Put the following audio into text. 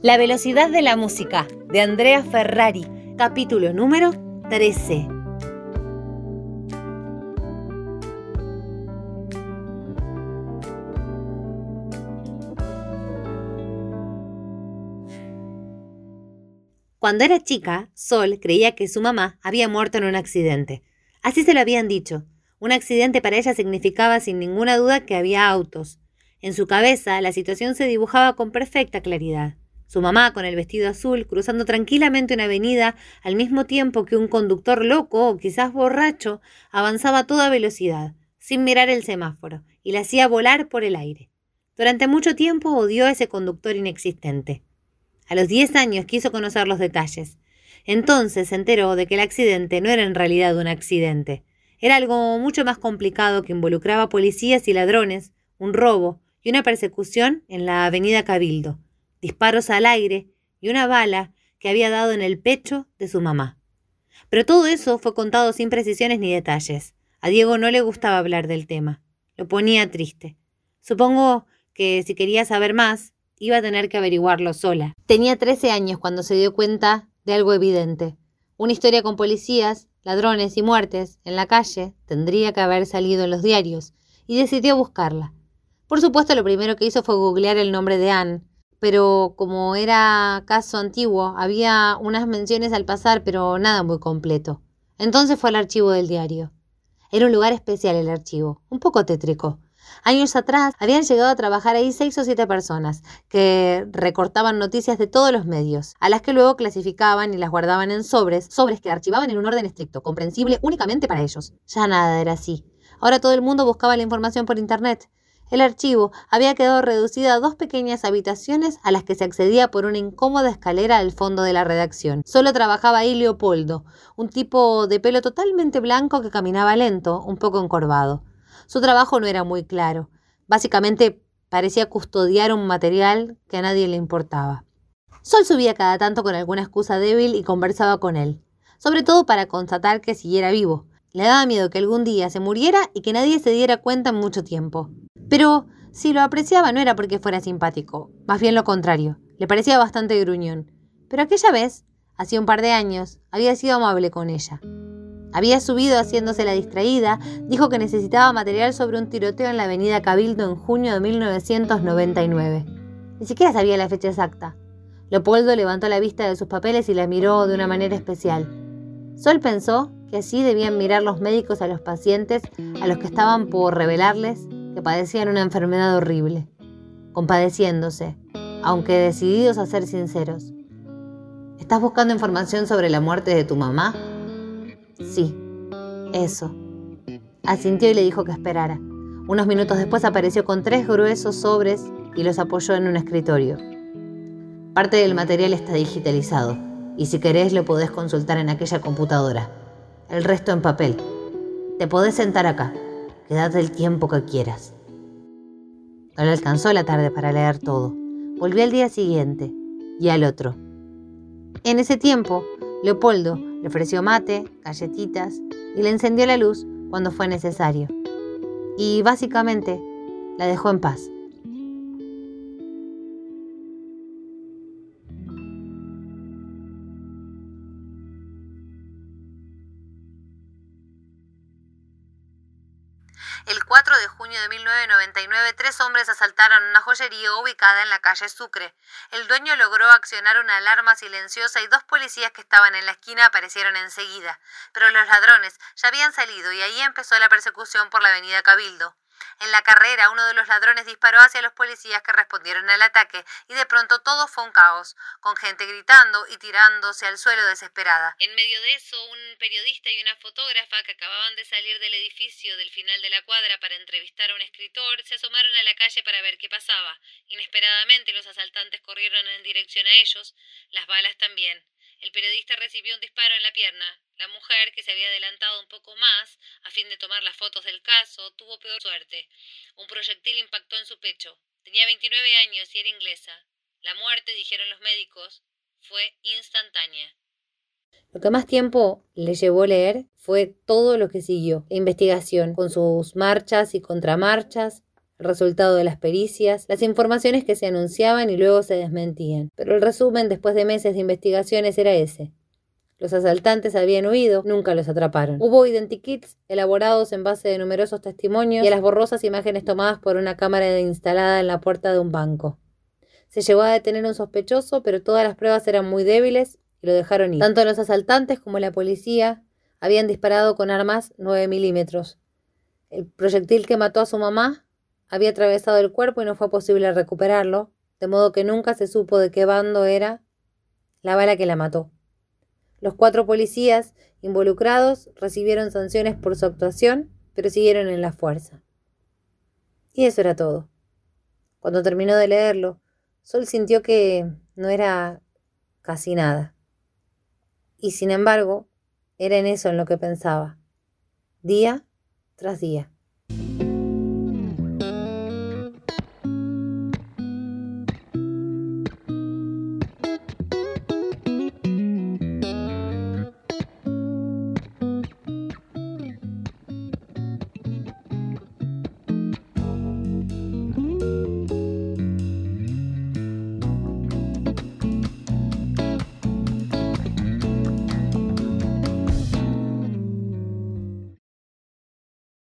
La velocidad de la música, de Andrea Ferrari, capítulo número 13. Cuando era chica, Sol creía que su mamá había muerto en un accidente. Así se lo habían dicho. Un accidente para ella significaba sin ninguna duda que había autos. En su cabeza la situación se dibujaba con perfecta claridad. Su mamá, con el vestido azul, cruzando tranquilamente una avenida, al mismo tiempo que un conductor loco o quizás borracho avanzaba a toda velocidad, sin mirar el semáforo, y la hacía volar por el aire. Durante mucho tiempo odió a ese conductor inexistente. A los diez años quiso conocer los detalles. Entonces se enteró de que el accidente no era en realidad un accidente. Era algo mucho más complicado que involucraba policías y ladrones, un robo y una persecución en la avenida Cabildo, disparos al aire y una bala que había dado en el pecho de su mamá. Pero todo eso fue contado sin precisiones ni detalles. A Diego no le gustaba hablar del tema. Lo ponía triste. Supongo que si quería saber más, iba a tener que averiguarlo sola. Tenía 13 años cuando se dio cuenta de algo evidente. Una historia con policías, ladrones y muertes en la calle tendría que haber salido en los diarios, y decidió buscarla. Por supuesto, lo primero que hizo fue googlear el nombre de Anne, pero como era caso antiguo, había unas menciones al pasar, pero nada muy completo. Entonces fue al archivo del diario. Era un lugar especial el archivo, un poco tétrico. Años atrás habían llegado a trabajar ahí seis o siete personas que recortaban noticias de todos los medios, a las que luego clasificaban y las guardaban en sobres, sobres que archivaban en un orden estricto, comprensible únicamente para ellos. Ya nada era así. Ahora todo el mundo buscaba la información por Internet. El archivo había quedado reducido a dos pequeñas habitaciones a las que se accedía por una incómoda escalera al fondo de la redacción. Solo trabajaba ahí Leopoldo, un tipo de pelo totalmente blanco que caminaba lento, un poco encorvado. Su trabajo no era muy claro. Básicamente parecía custodiar un material que a nadie le importaba. Sol subía cada tanto con alguna excusa débil y conversaba con él, sobre todo para constatar que siguiera vivo. Le daba miedo que algún día se muriera y que nadie se diera cuenta en mucho tiempo. Pero si lo apreciaba no era porque fuera simpático, más bien lo contrario, le parecía bastante gruñón. Pero aquella vez, hacía un par de años, había sido amable con ella. Había subido haciéndose la distraída, dijo que necesitaba material sobre un tiroteo en la avenida Cabildo en junio de 1999. Ni siquiera sabía la fecha exacta. Leopoldo levantó la vista de sus papeles y la miró de una manera especial. Sol pensó que así debían mirar los médicos a los pacientes a los que estaban por revelarles que padecían una enfermedad horrible, compadeciéndose, aunque decididos a ser sinceros. ¿Estás buscando información sobre la muerte de tu mamá? Sí, eso. Asintió y le dijo que esperara. Unos minutos después apareció con tres gruesos sobres y los apoyó en un escritorio. Parte del material está digitalizado y si querés lo podés consultar en aquella computadora. El resto en papel. Te podés sentar acá. Quédate el tiempo que quieras. No le alcanzó la tarde para leer todo. Volvió al día siguiente y al otro. En ese tiempo, Leopoldo le ofreció mate, galletitas y le encendió la luz cuando fue necesario. Y básicamente la dejó en paz. 4 de junio de 1999, tres hombres asaltaron una joyería ubicada en la calle Sucre. El dueño logró accionar una alarma silenciosa y dos policías que estaban en la esquina aparecieron enseguida. Pero los ladrones ya habían salido y ahí empezó la persecución por la avenida Cabildo. En la carrera, uno de los ladrones disparó hacia los policías que respondieron al ataque, y de pronto todo fue un caos, con gente gritando y tirándose al suelo desesperada. En medio de eso, un periodista y una fotógrafa que acababan de salir del edificio del final de la cuadra para entrevistar a un escritor se asomaron a la calle para ver qué pasaba. Inesperadamente los asaltantes corrieron en dirección a ellos, las balas también. El periodista recibió un disparo en la pierna. La mujer, que se había adelantado un poco más a fin de tomar las fotos del caso, tuvo peor suerte. Un proyectil impactó en su pecho. Tenía 29 años y era inglesa. La muerte, dijeron los médicos, fue instantánea. Lo que más tiempo le llevó leer fue todo lo que siguió, investigación, con sus marchas y contramarchas, el resultado de las pericias, las informaciones que se anunciaban y luego se desmentían. Pero el resumen, después de meses de investigaciones, era ese. Los asaltantes habían huido, nunca los atraparon. Hubo identikits elaborados en base de numerosos testimonios y a las borrosas imágenes tomadas por una cámara instalada en la puerta de un banco. Se llegó a detener un sospechoso, pero todas las pruebas eran muy débiles y lo dejaron ir. Tanto los asaltantes como la policía habían disparado con armas 9 milímetros. El proyectil que mató a su mamá había atravesado el cuerpo y no fue posible recuperarlo, de modo que nunca se supo de qué bando era la bala que la mató. Los cuatro policías involucrados recibieron sanciones por su actuación, pero siguieron en la fuerza. Y eso era todo. Cuando terminó de leerlo, Sol sintió que no era casi nada. Y sin embargo, era en eso en lo que pensaba, día tras día.